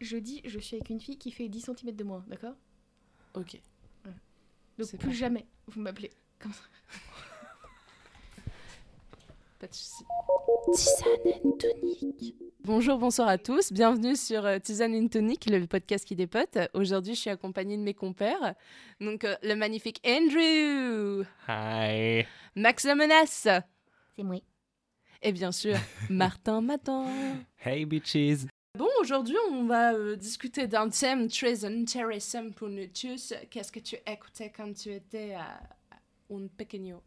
je dis je suis avec une fille qui fait 10 cm de moins, d'accord? Ok. Donc plus jamais vous m'appelez comme ça. Pas de soucis. Tisane and Tonic. Bonjour, bonsoir à tous. Bienvenue sur euh, Tisane and Tonic, le podcast qui dépote. Aujourd'hui, je suis accompagnée de mes compères. Donc, euh, le magnifique Andrew, Hi. Max la menace C'est moi. et bien sûr Martin Matan. Hey bitches. Aujourd'hui, on va euh, discuter d'un thème très intéressant pour nous tous. Qu'est-ce que tu écoutais quand tu étais à, à un pequeño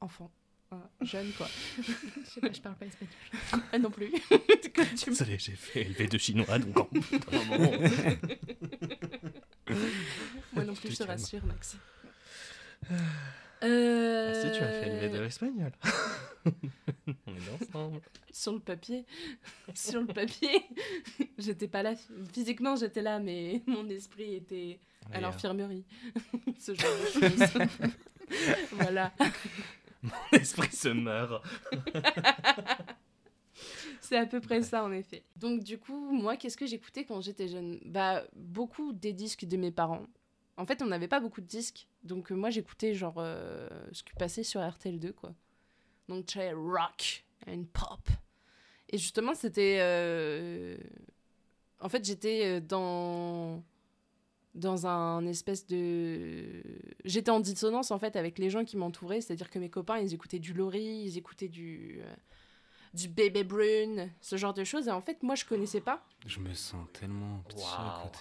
enfant hein, jeune, quoi. Je sais pas, je parle pas espagnol. Ah, non plus. Tu Désolé, j'ai fait élever de chinois, donc en. Moi non plus, je te rassure, Max. Euh... Ah si, tu as fait élever de l'espagnol. On est ensemble. Sur le papier. Sur le papier. j'étais pas là. Physiquement, j'étais là, mais mon esprit était à l'infirmerie. Ce genre de choses. voilà. L'esprit se meurt. C'est à peu près ça, en effet. Donc, du coup, moi, qu'est-ce que j'écoutais quand j'étais jeune? Bah, beaucoup des disques de mes parents. En fait, on n'avait pas beaucoup de disques. Donc, euh, moi, j'écoutais, genre, euh, ce qui passait sur RTL2, quoi. Donc, très rock and pop. Et justement, c'était... euh, En fait, j'étais dans... Dans un espèce de... J'étais en dissonance, en fait, avec les gens qui m'entouraient. C'est-à-dire que mes copains, ils écoutaient du Laurie, ils écoutaient du... du Baby Brune, ce genre de choses. Et en fait, moi, je connaissais pas. Je me sens tellement petit à côté.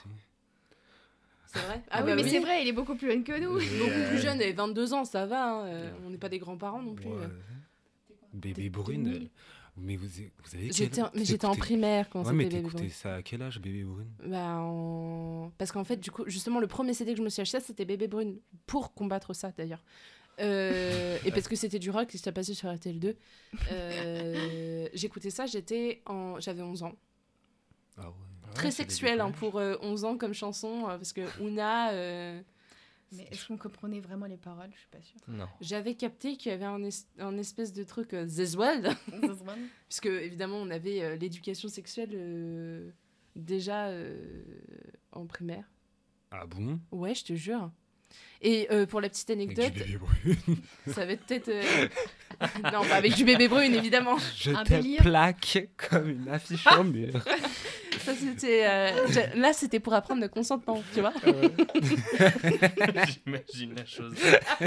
C'est vrai Ah, oui, mais c'est vrai, il est beaucoup plus jeune que nous. Beaucoup euh, plus jeune, elle avait 22 ans, ça va. hein, euh, on n'est pas des grands-parents non plus. ouais. euh. Bébé Brune. 2000. elle- Mais vous, vous avez quel J'étais en- mais j'étais en primaire quand Ouais, c'était Baby t'écoutais Brune. ça à quel âge, Bébé Brune Bah, en- Parce qu'en fait, du coup, justement, le premier CD que je me suis acheté, c'était Bébé Brune. Pour combattre ça, d'ailleurs. Euh, et parce que c'était du rock, et c'était passé sur RTL2. Euh, J'écoutais ça, j'étais en... j'avais 11 ans. Ah ouais. Très sexuel hein, pour euh, 11 ans comme chanson, euh, parce que Una... euh, Mais est-ce qu'on comprenait vraiment les paroles? Je suis pas sûre. Non. J'avais capté qu'il y avait un, es- un espèce de truc euh, World, puisque évidemment on avait euh, l'éducation sexuelle euh, déjà euh, en primaire. Ah bon? Ouais, je te jure. Et euh, pour la petite Avec anecdote, du Bébé Brune. ça va être peut-être. euh, non, pas avec du bébé brune évidemment. Je Un te délire. plaque comme une affiche en mur. Ça, c'était, euh, Là, c'était pour apprendre le consentement, tu vois. J'imagine la chose.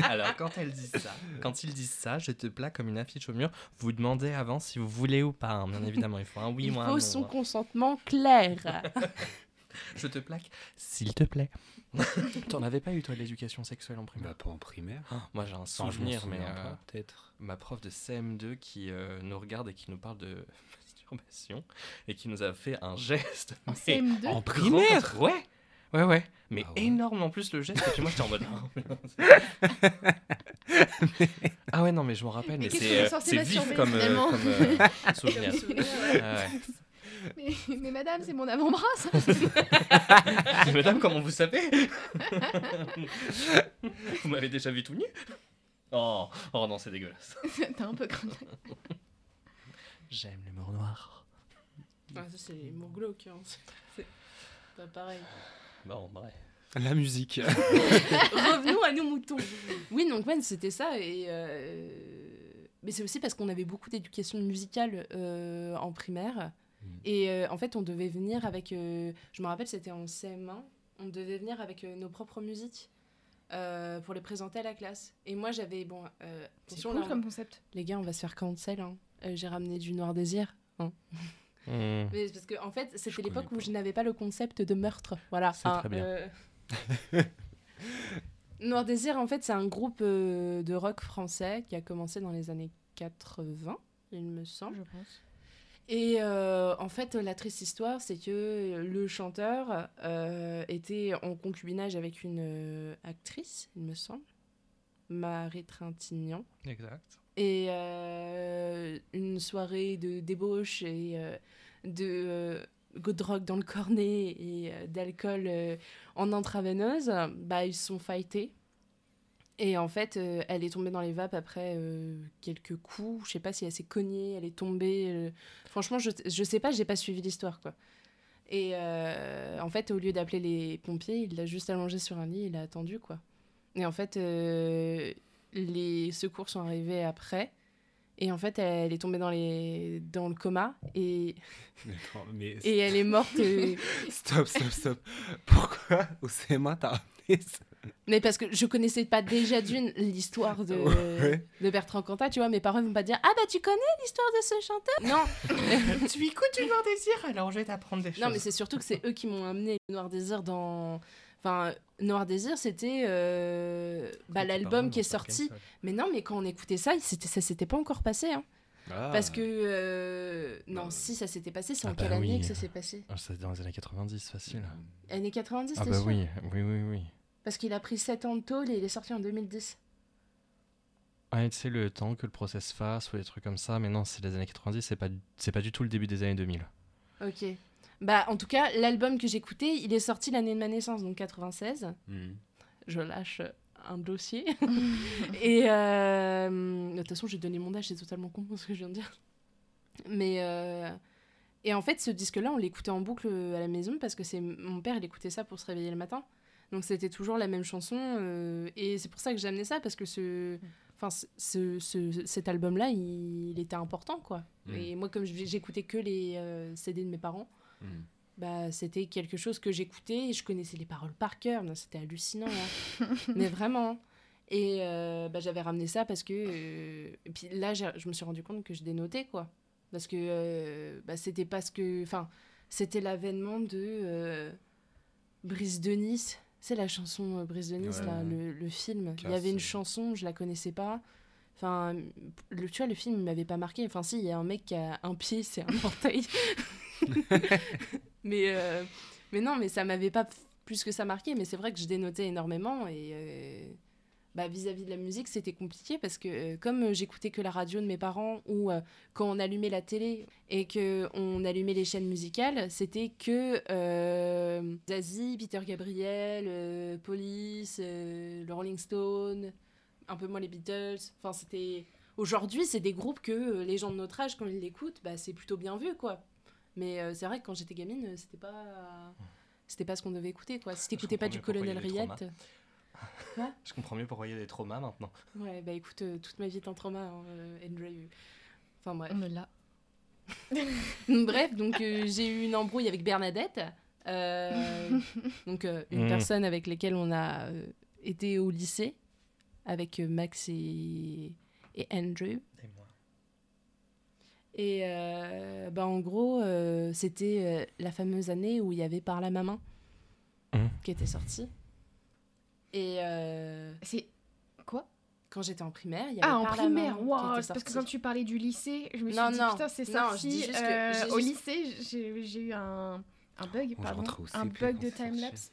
Alors, quand elle dit ça, quand ils disent ça, je te plaque comme une affiche au mur. Vous demandez avant si vous voulez ou pas. hein, Bien évidemment, il faut un oui Il ou un faut non. son hein. consentement clair. Je te plaque, s'il te plaît. T'en avais pas eu, toi, de l'éducation sexuelle en primaire? Bah, pas en primaire. Ah, Moi, j'ai un Enfin, souvenir, mais euh, peut-être. ma prof de CM2 qui euh, nous regarde et qui nous parle de et qui nous a fait un geste. En mais CM2 En grand primaire Ouais, ouais, ouais. Mais Ah ouais. énorme en plus le geste. Et puis moi, j'étais en mode. ah ouais, non, mais je m'en rappelle. Mais c'est euh, vif masturber, comme, euh, comme euh, souvenir. Ah ouais. mais, mais madame, c'est mon avant-bras, ça Madame, comment vous savez? Vous m'avez déjà vu tout nu? Oh, oh non, c'est dégueulasse. T'as un peu craint. J'aime l'humour noir. Ah, ça, c'est l'humour glauque. hein. C'est- pas pareil. Bon, bref. La musique. Revenons à nos moutons. Oui, donc man, c'était ça. Et euh, Mais c'est aussi parce qu'on avait beaucoup d'éducation musicale euh, en primaire. Mm. Et euh, en fait, on devait venir avec. euh, Je me rappelle, c'était en CM1. On devait venir avec euh, nos propres musiques euh, pour les présenter à la classe. Et moi, j'avais. Bon, euh, C'est attention, cool là, comme concept. les gars, on va se faire cancel. Hein. Euh, J'ai ramené du Noir Désir. hein. Hmm. Mais parce que en fait, c'était l'époque où je n'avais pas le concept de meurtre. Voilà. C'est hein, très bien. euh. Noir Désir, en fait, c'est un groupe euh, de rock français qui a commencé dans les années 80, il me semble. Je pense. Et euh, en fait, la triste histoire, c'est que le chanteur euh, était en concubinage avec une euh, actrice, il me semble, Marie Trintignant. Exact. Et euh, une soirée de débauche et euh, de euh, de drogue dans le cornet et euh, d'alcool euh, en intraveineuse, bah, ils se sont fightés. Et en fait, euh, elle est tombée dans les vapes après euh, quelques coups. Je sais pas si elle s'est cognée, elle est tombée. euh. Franchement, je, je sais pas, j'ai pas suivi l'histoire, quoi. Et euh, en fait, au lieu d'appeler les pompiers, il l'a juste allongé sur un lit, il a attendu, quoi. Et en fait, euh, les secours sont arrivés après. Et en fait, elle est tombée dans, les... dans le coma et, Mais attends, mais et elle est morte. stop, stop, stop. Pourquoi au CMA t'as ramené ça? Mais parce que je connaissais pas déjà d'une l'histoire de, Ouais. de Bertrand Cantat, tu vois. Mes parents vont pas dire Ah bah tu connais l'histoire de ce chanteur? Non, tu écoutes du Noir Désir, alors je vais t'apprendre des choses. non mais c'est surtout que c'est eux qui m'ont amené Noir Désir dans. Enfin, Noir Désir, c'était euh, bah, l'album qui est sorti. Mais non, mais quand on écoutait ça, c'était, ça s'était pas encore passé. Hein. Ah. Parce que. euh, Non, si ça s'était passé, c'est Ah en bah quelle année oui. que ça s'est passé? Ah, C'est dans les années 90, facile. Années 90, Ah bah sûr? oui, oui, oui, oui. Parce qu'il a pris 7 ans de tôle et il est sorti en 2010. Ah, et tu sais, le temps que le process fasse ou des trucs comme ça, mais non, c'est les années 90, c'est pas, c'est pas du tout le début des années 2000. Ok. Bah, en tout cas, l'album que j'écoutais, il est sorti l'année de ma naissance, donc 96. Hmm. Je lâche un dossier. et euh, de toute façon, j'ai donné mon âge, c'est totalement con ce que je viens de dire. Mais. euh, Et en fait, ce disque-là, on l'écoutait en boucle à la maison parce que c'est mon père, il écoutait ça pour se réveiller le matin. Donc c'était toujours la même chanson. euh, Et c'est pour ça que j'ai amené ça parce que ce. Enfin, ce, ce- ce- cet album-là, il, il était important, quoi. Mm. Et moi, comme j'écoutais que les euh, CD de mes parents, Hmm. bah, c'était quelque chose que j'écoutais et je connaissais les paroles par cœur. Non, C'était hallucinant. hein. Mais vraiment. Et euh, bah, j'avais ramené ça parce que. euh, Et puis là, j'ai- je me suis rendu compte que je dénotais, quoi. Parce que euh, bah, c'était parce que. Enfin, c'était l'avènement de euh, Brise de Nice. C'est la chanson euh, Brise de Nice, Ouais. là, le, le film. Il y avait une chanson, je la connaissais pas. Enfin, le, tu vois, le film, il m'avait pas marqué. Enfin, si, il y a un mec qui a un pied, c'est un orteil. mais, euh, mais non, mais ça m'avait pas plus que ça marqué. Mais c'est vrai que je dénotais énormément. Et euh, bah, vis-à-vis de la musique, c'était compliqué parce que euh, comme j'écoutais que la radio de mes parents ou quand on allumait la télé et que on allumait les chaînes musicales, c'était que Zazie, Peter Gabriel, Police, le Rolling Stone, un peu moins les Beatles. Enfin, c'était aujourd'hui, c'est des groupes que les gens de notre âge, quand ils l'écoutent, bah, c'est plutôt bien vu, quoi. Mais euh, c'est vrai que quand j'étais gamine, euh, c'était pas c'était pas ce qu'on devait écouter, quoi. Si t'écoutais pas du Colonel Riette. Je comprends mieux pourquoi il y a des traumas maintenant. Ouais, bah écoute, euh, toute ma vie est un trauma, hein, euh, Andrew. Enfin bref. On me l'a. Bref, donc euh, j'ai eu une embrouille avec Bernadette, euh, donc euh, une Mm. personne avec laquelle on a euh, été au lycée, avec euh, Max et, et Andrew. Et euh, bah, en gros, euh, c'était euh, la fameuse année où il y avait Par la maman Mhm. qui était sortie. Et euh, C'est quoi? quand j'étais en primaire, il y avait Ah, en Par la primaire, waouh Parce que quand tu parlais du lycée, je me suis Non, dit, non, putain, c'est sorti. que- euh, au juste- lycée, j'ai j'ai eu un, un bug, je pardon. Un bug de timelapse.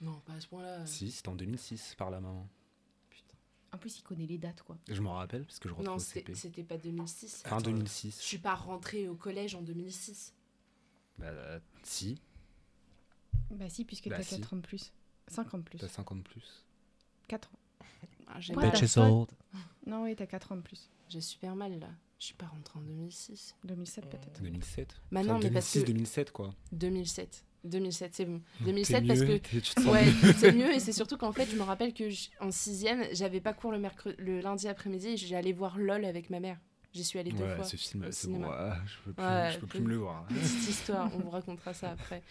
Non, pas à ce point-là. Si, c'était en 2006 par la maman. En plus, il connaît les dates, quoi. Je m'en rappelle parce que je rentrais Non, au c'était CP. c'était pas 2006. Fin Attends, 2006. Je suis pas rentrée au collège en 2006. Bah, euh, si, Bah si, puisque Bah t'as si. 4 ans de plus. 5 ans de plus. t'as 50 plus. 4 ans. Ah, j'ai Ouais, old. Non, oui, t'as 4 ans de plus. j'ai super mal là. Je suis pas rentrée en 2006. 2007 peut-être. 2007. Bah Enfin, non, mais parce que 2006-2007 quoi. 2007. 2007, c'est bon. T'es 2007 parce que Ouais, c'est mieux et c'est surtout qu'en fait, je me rappelle que en sixième, j'avais pas cours le mercredi, le lundi après-midi, et j'allais voir LOL avec ma mère. J'y suis allée deux Ouais, fois. ce film, c'est bon, cinéma. ouais, je peux plus, Ouais, je peux plus me le voir. Petite histoire, on vous racontera ça après.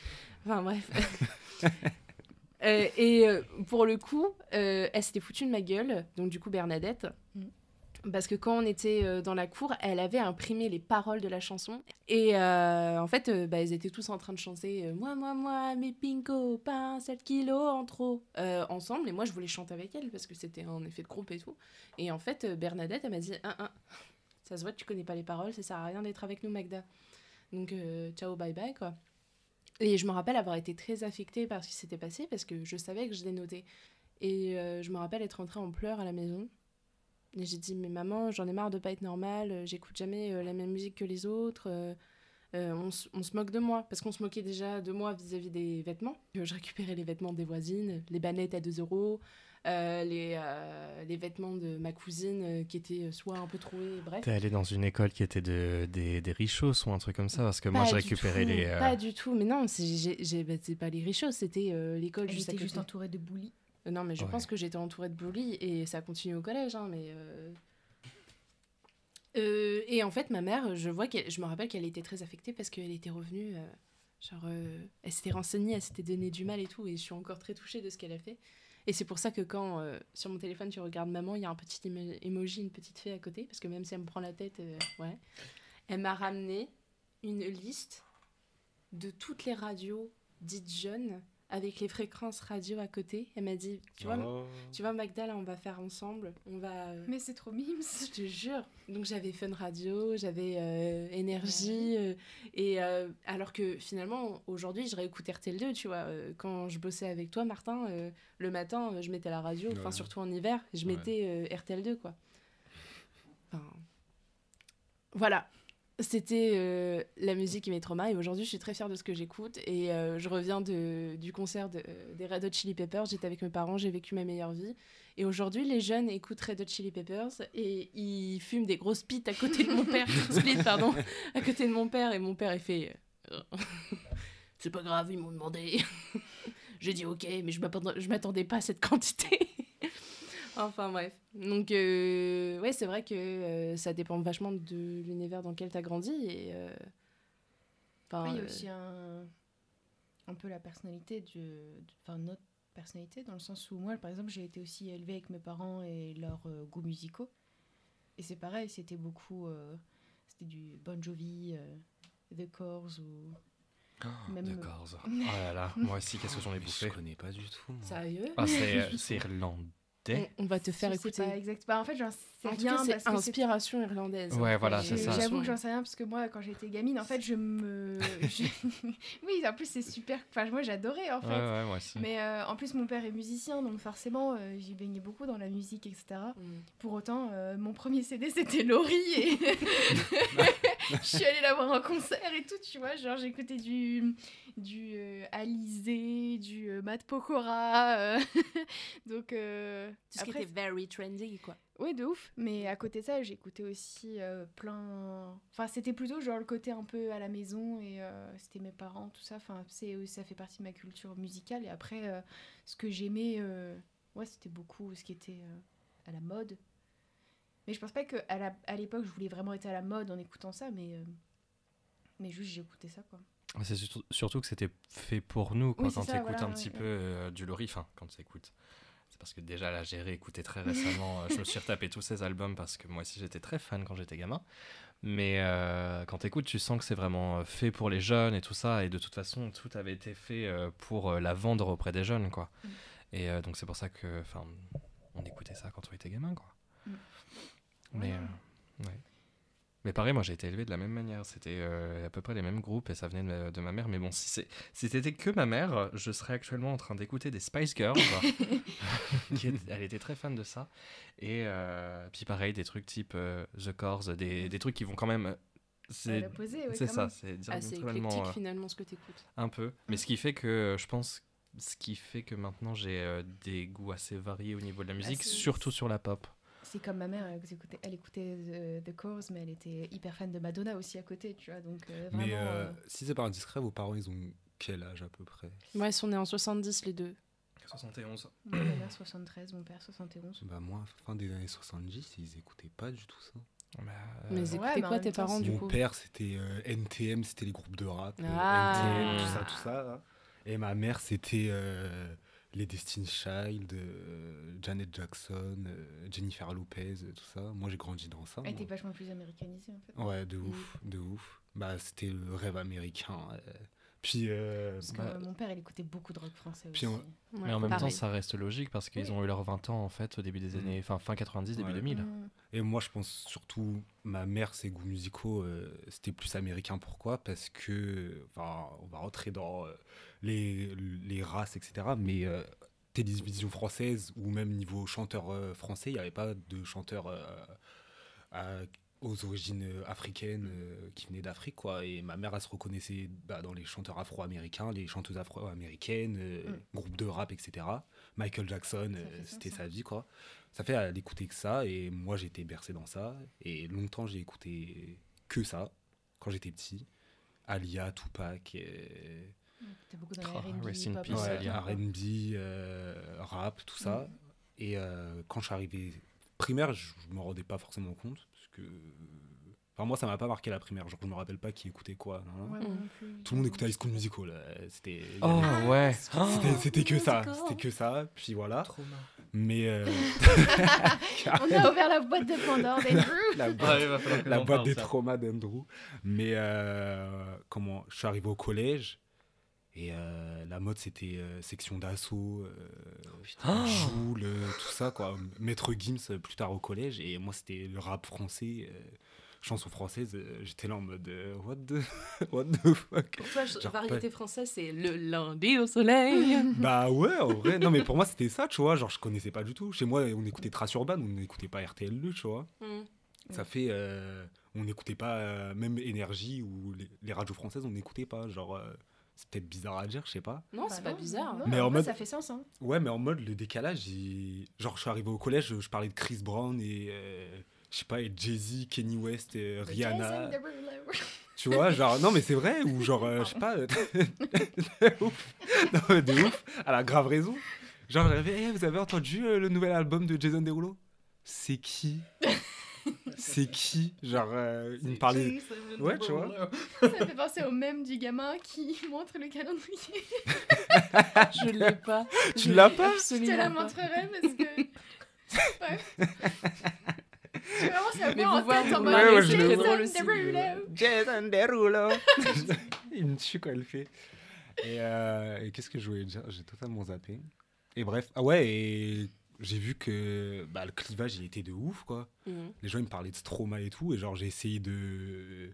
Enfin bref. Euh, et euh, pour le coup, euh, elle s'était foutue de ma gueule, donc du coup Bernadette. Mm. Parce que quand on était euh, dans la cour, elle avait imprimé les paroles de la chanson. Et euh, en fait, euh, bah, ils étaient tous en train de chanter Moi, moi, moi, mes pinko, pas 7 kilos en trop, ensemble. Et moi, je voulais chanter avec elle parce que c'était un effet de groupe et tout. Et en fait, Bernadette, elle m'a dit Hein, hein, Ça se voit, tu connais pas les paroles, ça sert à rien d'être avec nous, Magda. Donc, ciao, bye bye, quoi. Et je me rappelle avoir été très affectée par ce qui s'était passé parce que je savais que je dénotais. Et je me rappelle être rentrée en pleurs à la maison. Et j'ai dit, mais maman, j'en ai marre de pas être normale, euh, j'écoute jamais euh, la même musique que les autres. euh, euh, on, on se moque de moi, parce qu'on se moquait déjà de moi vis-à-vis des vêtements. Euh, Je récupérais les vêtements des voisines, les bannettes à 2 euros, les, euh, les vêtements de ma cousine euh, qui étaient soit un peu troués, bref. T'es allé dans une école qui était de, des, des richos ou un truc comme ça Parce que moi, je récupérais tout, les. euh, Pas du tout, mais non, c'est bah, c'est pas les richos, c'était euh, l'école Elle juste à côté. juste entourée de boulis. Euh, Non, mais je Ouais. pense que j'étais entourée de bullies et ça continue au collège, hein, mais. euh, euh, et en fait, ma mère, je vois qu'elle, je me rappelle qu'elle était très affectée parce qu'elle était revenue, euh, genre, elle s'était renseignée, elle s'était donné du mal et tout, et je suis encore très touchée de ce qu'elle a fait. Et c'est pour ça que quand sur mon téléphone tu regardes maman, il y a un petit emo- emoji, une petite fée à côté, parce que même si elle me prend la tête, ouais, elle m'a ramené une liste de toutes les radios dites jeunes avec les fréquences radio à côté. Elle m'a dit, tu vois, Oh. tu vois, Magda, là, on va faire ensemble. On va. euh, Mais c'est trop mimes. Je te jure. Donc j'avais Fun Radio, j'avais euh, Énergie. euh, et euh, alors que finalement, aujourd'hui, je réécoute RTL2, tu vois. euh, quand je bossais avec toi, Martin, euh, le matin, euh, je mettais la radio, enfin Ouais. surtout en hiver, je Ouais. mettais euh, RTL2, quoi. Enfin, voilà. C'était euh, la musique qui m'est trauma et aujourd'hui je suis très fière de ce que j'écoute et euh, je reviens de, du concert de- des Red Hot Chili Peppers, j'étais avec mes parents, j'ai vécu ma meilleure vie. Et aujourd'hui les jeunes écoutent Red Hot Chili Peppers et ils fument des grosses pites à côté de mon père, split pardon, à côté de mon père et mon père il fait euh, c'est pas grave ils m'ont demandé, j'ai dit ok mais je m'attendais pas à cette quantité. Enfin bref. Donc euh, ouais, c'est vrai que euh, ça dépend vachement de l'univers dans lequel tu as grandi et euh, enfin, Oui, il y a euh, aussi un, un peu la personnalité, de, enfin notre personnalité, dans le sens où moi, par exemple, j'ai été aussi élevée avec mes parents et leurs euh, goûts musicaux. Et c'est pareil, c'était beaucoup, euh, c'était du Bon Jovi, euh, The Corrs ou même... De. Oh là là, moi aussi, qu'est-ce que j'en ai bouffé Je connais pas du tout. moi. sérieux? Ah, c'est euh, on, on va te faire Je sais écouter. pas exact. Bah, en fait, j'en sais En rien c'est parce que c'est inspiration irlandaise. Ouais, hein. voilà, c'est ça. J'avoue que j'en sais rien parce que moi, quand j'étais gamine, en fait, je me. je- oui, en plus, c'est super. Enfin, moi, j'adorais en fait. Ouais, ouais, moi aussi. Mais euh, en plus, mon père est musicien, donc forcément, euh, j'y baignais beaucoup dans la musique, etc. Mm. Pour autant, euh, mon premier CD, c'était Laurie et je suis allée la voir en concert et tout, tu vois. Genre, j'écoutais du, du euh, Alizé, du euh, Matt Pokora. euh, donc, euh, Tout ce qui était very trendy, quoi. oui, de ouf. Mais à côté de ça, j'écoutais aussi euh, plein. Enfin, c'était plutôt genre le côté un peu à la maison et c'était mes parents, tout ça. Enfin, ça fait partie de ma culture musicale. Et après, ce que j'aimais, ouais, c'était beaucoup ce qui était à la mode. Mais je pense pas que à la- à l'époque, je voulais vraiment être à la mode en écoutant ça, mais euh, mais juste j'écoutais ça quoi. C'est surtout, surtout que c'était fait pour nous, quoi, Oui, c'est quand tu écoutes voilà, un ouais, petit ouais. peu euh, du Lori, enfin, quand tu écoutes. C'est parce que déjà, là, j'ai réécouté très récemment, euh, je me suis retapé tous ces albums parce que moi aussi, j'étais très fan quand j'étais gamin. Mais euh, quand tu écoutes, tu sens que c'est vraiment euh, fait pour les jeunes et tout ça. Et de toute façon, tout avait été fait pour la vendre auprès des jeunes, quoi. Mm. Et donc, c'est pour ça que, enfin, on écoutait ça quand on était gamin, quoi. Mm. Mais, Ouais. euh, ouais. Mais pareil, moi j'ai été élevé de la même manière. C'était euh, à peu près les mêmes groupes et ça venait de ma, de ma mère. Mais bon, si c'est- si c'était que ma mère, je serais actuellement en train d'écouter des Spice Girls. qui est- elle était très fan de ça. Et euh, puis pareil, des trucs type The Corrs, des, des trucs qui vont quand même. C'est ouais, ça, c'est diamétralement, éclectique euh, finalement ce que t'écoutes. un peu. Mais ce qui fait que je pense. Ce qui fait que maintenant j'ai euh, des goûts assez variés au niveau de la musique, c'est- surtout sur la pop. C'est comme ma mère, elle écoutait, elle écoutait The, The Corrs, mais elle était hyper fan de Madonna aussi à côté, tu vois. Donc euh, vraiment. Mais euh, euh, si c'est pas indiscret, vos parents, ils ont quel âge à peu près? Ouais, ils sont nés en 70 les deux. 71. Ma mère 73, mon père 71. Bah moi, fin des années 70, ils écoutaient pas du tout ça. Bah, Mais ils Ouais, écoutaient en quoi tes temps, parents du Mon coup père, c'était euh, NTM, c'était les groupes de rap. euh, Ah. NTM, tout ça, tout ça. là. Et ma mère, c'était euh, les Destiny Child, euh, Janet Jackson, euh, Jennifer Lopez, euh, tout ça. Moi, j'ai grandi dans ça. Elle était vachement plus américanisée en fait. Ouais, de ouf, de ouf. Bah, c'était le rêve américain. euh. Puis, euh, Parce que Bah, mon père, il écoutait beaucoup de rock français puis aussi. on- Ouais, Mais en même pareil. temps, ça reste logique parce qu'ils Oui. ont eu leurs 20 ans en fait au début des Mm. années, enfin fin 90, début Ouais. 2000. Mm. Et moi, je pense surtout, ma mère, ses goûts musicaux, euh, c'était plus américain. Pourquoi? Parce que, enfin, on va rentrer dans euh, les, les races, etc. Mais euh, télévision française ou même niveau chanteur euh, français, il n'y avait pas de chanteur euh, aux origines euh, africaines euh, qui venaient d'Afrique, quoi. Et ma mère, elle se reconnaissait bah, dans les chanteurs afro-américains, les chanteuses afro-américaines, euh, Mm. groupes de rap, etc. Michael Jackson, euh, c'était hein. sa vie, quoi. Ça fait à l'écouter que ça, et moi, j'ai été bercé dans ça. Et longtemps, j'ai écouté que ça, quand j'étais petit. Alia, Tupac, et... T'es beaucoup dans Oh, les R&B, peace. Ouais, euh, rap, tout ça. Et euh, quand je suis arrivé primaire, je, je me rendais pas forcément compte que enfin moi ça m'a pas marqué la primaire, genre je me rappelle pas qui écoutait quoi. Ouais. Tout le monde écoutait High School Musical, euh, c'était Oh ouais. c'était- c'était que ça, c'était que ça. Puis voilà. Mais euh, On a ouvert la boîte de Pandore d'Andrew. la boîte, que la boîte des ça. traumas d'Andrew. Mais euh, comment Je suis arrivé au collège. Et euh, la mode, c'était euh, section d'assaut, euh, Oh. Joule, euh, tout ça, quoi. Maître Gims euh, plus tard au collège. Et moi, c'était le rap français, euh, chanson française. euh, J'étais là en mode euh, What the, what the fuck? Pour toi, Genre variété française, c'est le lundi au soleil. Bah ouais, en vrai. Non, mais pour moi, c'était ça, tu vois. Genre, je connaissais pas du tout. Chez moi, on écoutait Trace Urban, on n'écoutait pas RTL2, tu vois. Hmm. Ça fait. euh, on n'écoutait pas euh, même Énergie ou les, les radios françaises, on n'écoutait pas. Genre, euh, c'est peut-être bizarre à dire, je sais pas. Non, Bah c'est pas bizarre. non, Mais en mode- Ça fait sens, hein. Ouais, mais en mode le décalage, il- genre je suis arrivé au collège, je, je parlais de Chris Brown et euh, je sais pas, et Jay-Z, Kenny West, et Rihanna. Jason Derulo. Tu vois, genre non mais c'est vrai ou genre euh, je sais pas. euh, de ouf. Non mais de ouf, elle a grave raison. Genre j'avais, Eh, vous avez entendu euh, le nouvel album de Jason Derulo? C'est qui? C'est qui Genre euh, il me parlait. Ouais, tu vois. Ça me fait penser au même du gamin qui montre le calendrier. Je l'ai pas. Tu Je l'as pas Je te la montrerai parce que. Bref. J'ai vraiment sa Mais voix vous en voir, tête en mode Ouais, ouais, je Jason Derulo. Jason Derulo. il me tue quand elle fait. Et, euh, et qu'est-ce que je voulais dire? J'ai totalement zappé. Et bref, ah ouais, et j'ai vu que bah, le clivage, il était de ouf, quoi. Hmm. Les gens, ils me parlaient de Stroma et tout, et genre, j'ai essayé de,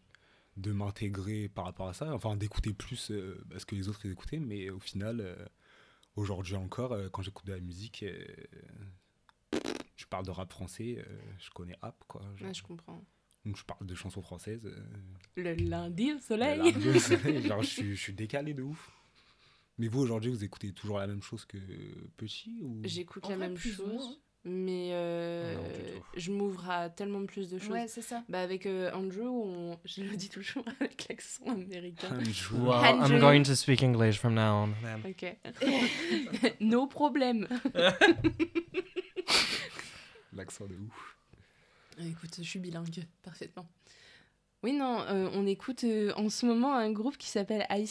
de m'intégrer par rapport à ça, enfin, d'écouter plus euh, bah, ce que les autres ils écoutaient, mais au final, euh, aujourd'hui encore, euh, quand j'écoute de la musique, euh, je parle de rap français, je connais App, quoi. Genre, Ouais, je comprends. Donc, je parle de chansons françaises. Le lundi au soleil. genre, je, suis, je suis décalé de ouf. Mais vous, aujourd'hui, vous écoutez toujours la même chose que petit ou... J'écoute la vrai, même chose, moins. mais euh, Non, tout. je m'ouvre à tellement plus de choses. Ouais, c'est ça. Bah avec euh, Andrew, on... je le dis toujours avec l'accent américain. Andrew. Well, I'm Andrew. going to speak English from now on. Ok. no problème. L'accent de ouf. Écoute, je suis bilingue, parfaitement. Oui, non, euh, on écoute euh, en ce moment un groupe qui s'appelle I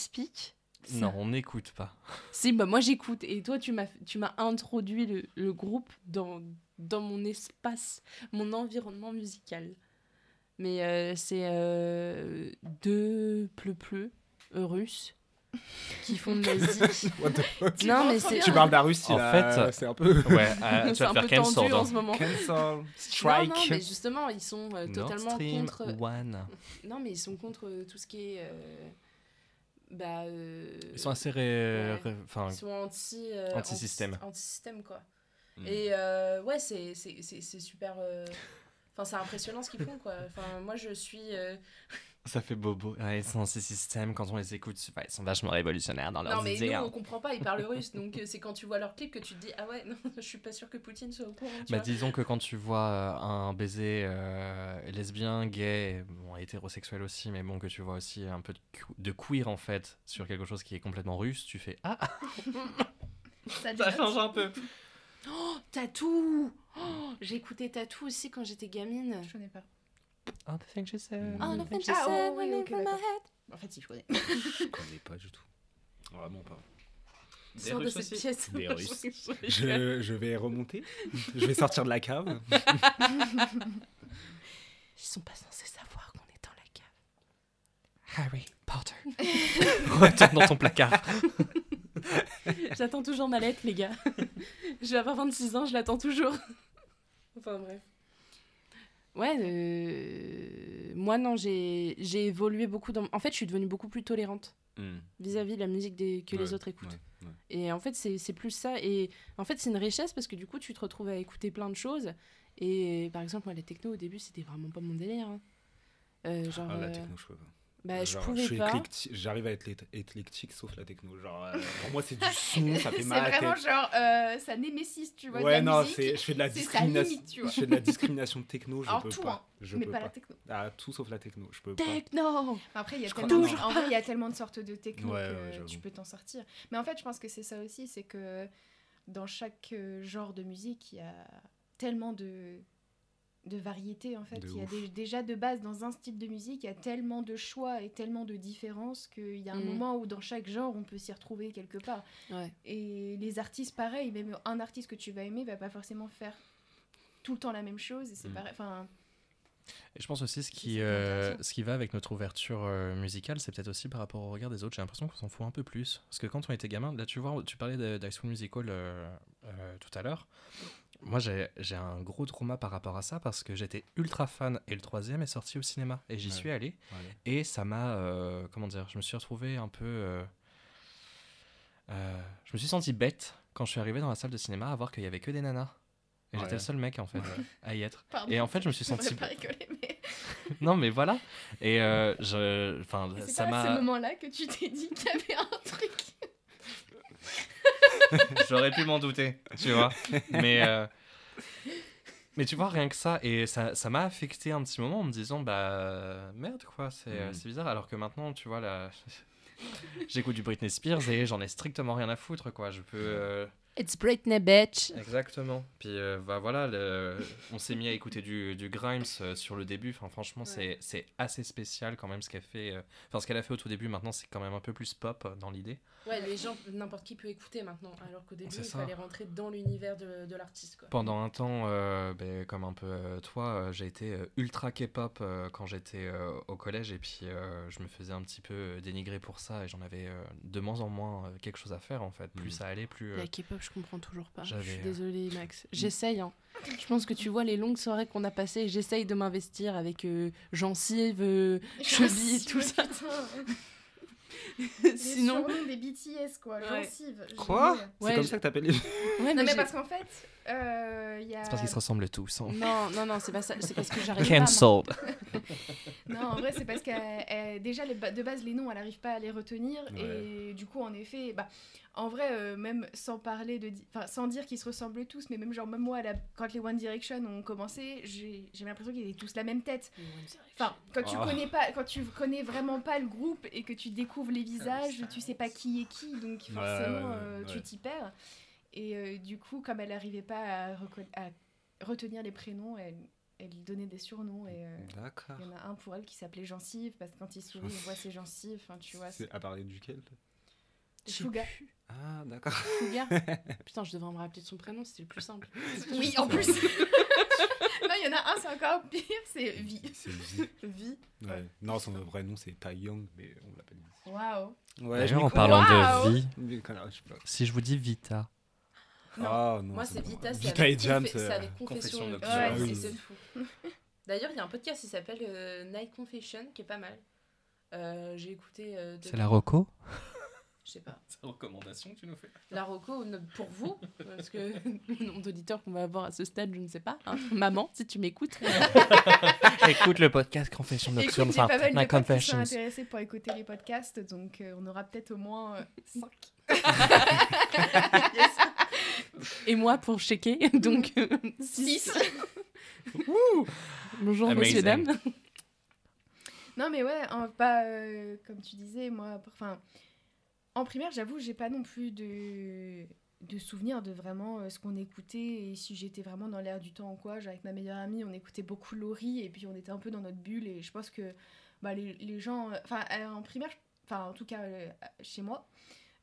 Non, on n'écoute pas. Si, bah moi j'écoute. Et toi, tu m'as, tu m'as introduit le, le groupe dans, dans mon espace, mon environnement musical. Mais euh, c'est euh, deux pleu-pleu euh, russes qui font de la zik. What the fuck? Non, mais c'est. Tu parles de la Russie, En là, fait, c'est un peu... Ouais, euh, tu c'est vas un faire peu cancel. tendu en hein. ce moment. Cancel, strike. non, mais justement, ils sont euh, Nord totalement Stream contre. One. Non, mais ils sont contre tout ce qui est. Bah. euh, Ils sont assez ré... Ouais. Ils sont anti. euh, Anti-système. anti- Anti-système, quoi. Mm. Et euh, ouais, c'est c'est- c'est- c'est super. euh, Enfin, c'est impressionnant ce qu'ils font, quoi. Enfin, moi, je suis. Ça fait bobo. Ouais, ils sont ces systèmes, quand on les écoute, ouais, ils sont vachement révolutionnaires dans leurs Non, mais idées. nous, hein. on comprend pas, ils parlent russe. Donc, euh, c'est quand tu vois leur clip que tu te dis Ah ouais, non, je suis pas sûr que Poutine soit au courant. Bah, vois. disons que quand tu vois euh, un baiser euh, lesbien, gay, bon, hétérosexuel aussi, mais bon, que tu vois aussi un peu de, que- de queer en fait sur quelque chose qui est complètement russe, tu fais Ah, Ça, change un peu. Oh, Tatou Oh, J'ai écouté Tatou aussi quand j'étais gamine. Je connais pas. Oh, the thing she said. Oh, Mm. the thing she Ah, said oh, oui, running ok, from my head. En fait, si, je connais. Je connais pas du tout. Vraiment pas. Sors de cette pièce. Des Russes. Je- Je, je vais remonter. je vais sortir de la cave. Ils sont pas censés savoir qu'on est dans la cave. Harry Potter. Retourne dans ton placard. J'attends toujours ma lettre, les gars. je vais avoir 26 ans, je l'attends toujours. enfin bref. Ouais, euh, moi non, j'ai évolué beaucoup dans... En fait, je suis devenue beaucoup plus tolérante. Hmm. vis-à-vis de la musique des... que les autres écoutent. ouais, ouais. Et en fait, c'est plus ça. Et en fait, c'est une richesse parce que du coup, tu te retrouves à écouter plein de choses. Et par exemple, moi, les techno, au début, c'était vraiment pas mon délire. hein. Euh, genre, Ah, la euh, techno, je peux pas. Bah, je Genre, pouvais suis pas. J'arrive à être éclectique sauf la techno. Genre, euh, pour moi, c'est du son, ça fait C'est mal la vraiment tête. genre euh, ça némésis, tu vois. de Ouais, la non, musique. c'est, je fais de la c'est discrimination. limite. Je fais de la discrimination de techno, je Alors, peux tout, pas. hein, Je mais peux pas, pas. la techno. Ah, tout sauf la techno, je peux pas. Techno Après, il y a Je tellement, en vrai, il y a tellement de sortes de techno Ouais, que ouais, tu peux t'en sortir. Mais en fait, je pense que c'est ça aussi, c'est que dans chaque euh, genre de musique, il y a tellement de de variété en fait. De il y a des- déjà de base dans un style de musique, il y a tellement de choix et tellement de différences qu'il y a un Mhm. moment où dans chaque genre on peut s'y retrouver quelque part. Ouais. Et les artistes, pareil, même un artiste que tu vas aimer va pas forcément faire tout le temps la même chose. Et c'est Mhm. pareil. Enfin, Et je pense aussi ce qui, euh, ce qui va avec notre ouverture euh, musicale, c'est peut-être aussi par rapport au regard des autres. J'ai l'impression qu'on s'en fout un peu plus. Parce que quand on était gamin, là tu vois, tu parlais d'High School Musical euh, euh, tout à l'heure. Moi j'ai j'ai un gros trauma par rapport à ça parce que j'étais ultra fan et le troisième est sorti au cinéma et j'y Ouais. suis allé. Ouais. Et ça m'a. euh, comment dire Je me suis retrouvé un peu. euh, euh, je me suis senti bête quand je suis arrivé dans la salle de cinéma à voir qu'il y avait que des nanas. Et Ouais. j'étais le seul mec en fait à y être. pardon. Et en fait, je me suis senti. pas rigoler, mais Non, mais voilà. Et euh, je. Enfin, c'est ça pas à ce m'a. moment-là que tu t'es dit qu'il y avait un truc. J'aurais pu m'en douter, tu vois. Mais. euh, Mais tu vois, rien que ça, et ça ça m'a affecté un petit moment en me disant, bah merde quoi, c'est euh, Mm. c'est bizarre. Alors que maintenant, tu vois, là, j'écoute du Britney Spears et j'en ai strictement rien à foutre quoi. Je peux. euh, It's Britney, bitch Exactement. Puis euh, bah voilà, le- on s'est mis à écouter du, du Grimes euh, sur le début. Enfin, franchement, c'est- c'est assez spécial quand même ce qu'elle fait. euh, Enfin, ce qu'elle a fait au tout début. Maintenant, c'est quand même un peu plus pop dans l'idée. Ouais, les gens, n'importe qui peut écouter maintenant. Alors qu'au début, il ça. fallait rentrer dans l'univers de, de l'artiste. Pendant un temps, euh, ben, comme un peu toi, j'ai été ultra K-pop euh, quand j'étais euh, au collège et puis euh, je me faisais un petit peu dénigrer pour ça et j'en avais euh, de moins en moins quelque chose à faire en fait. Plus Mhm. ça allait, plus. euh, La K-pop, je comprends toujours pas. Je j'avais, suis euh, désolée, Max. J'essaye. Hein. Je pense que tu vois les longues soirées qu'on a passées. J'essaye de m'investir avec euh, gencives, euh, chevilles, tout ça. Sinon. des BTS, quoi. Ouais. Gencives. Quoi génial. Ouais, c'est comme je- ça que t'appelles les. Ouais, Non, mais parce qu'en fait, euh, y a. C'est parce qu'ils se ressemblent tous. hein. Non, non, non, c'est pas ça. C'est parce que j'arrive pas. Cancelled. Non, en vrai, c'est parce que déjà, les ba- de base, les noms, elle n'arrive pas à les retenir. Ouais. Et du coup, en effet, bah, en vrai, euh, même sans parler de. di- Enfin, sans dire qu'ils se ressemblent tous, mais même genre, même moi, la- quand les One Direction ont commencé, j'ai j'ai l'impression qu'ils avaient tous la même tête. Enfin, quand tu Ah. connais pas, quand tu connais vraiment pas le groupe et que tu découvres les visages, tu sais pas qui est qui, donc Ouais, forcément ouais, euh, ouais. tu t'y perds. Et euh, du coup, comme elle n'arrivait pas à, retenir les prénoms, elle, elle donnait des surnoms et euh, D'accord. il y en a un pour elle qui s'appelait Gencive parce que quand il sourit, on voit ses gencives. Enfin, tu vois, à parler duquel Suga. Ah, d'accord. Putain, je devrais me rappeler de son prénom, c'était le plus simple. Oui, en plus. non, il y en a un, c'est encore pire, c'est Vi. C'est Vi. Vi. Ouais. Non, son vrai nom c'est Tai Young, mais on l'appelle Vi. Waouh. Ouais, D'ailleurs, en parlant de pas. si je vous dis Vita, Non. Ah, non, Moi, c'est c'est Vita, c'est Vita avec, et Jam, c'est c'est. avec Confession Confession. Ouais, Ah c'est oui. c'est fou. D'ailleurs, il y a un podcast qui s'appelle euh, Night Confession qui est pas mal. Euh, J'ai écouté. euh, c'est la Rocco Je sais pas. C'est la recommandation que tu nous fais La Rocco, pour vous, parce que le nombre d'auditeurs qu'on va avoir à ce stade, je ne sais pas. hein. Maman, si tu m'écoutes. Écoute le podcast Confession Écoute, Nocturne, j'ai pas mal de qui sont Confessions. intéressés pour écouter les podcasts, donc euh, on aura peut-être au moins 5. Et moi pour checker, donc 6. Bonjour, Amazing. messieurs, dames. Non, mais ouais, en- pas euh, comme tu disais, moi, enfin, en primaire, j'avoue, j'ai pas non plus de, de souvenirs de vraiment euh, ce qu'on écoutait et si j'étais vraiment dans l'air du temps ou quoi. Avec ma meilleure amie, on écoutait beaucoup Laurie et puis on était un peu dans notre bulle et je pense que bah, les, les gens, euh, enfin, euh, en primaire, enfin, en tout cas, euh, chez moi,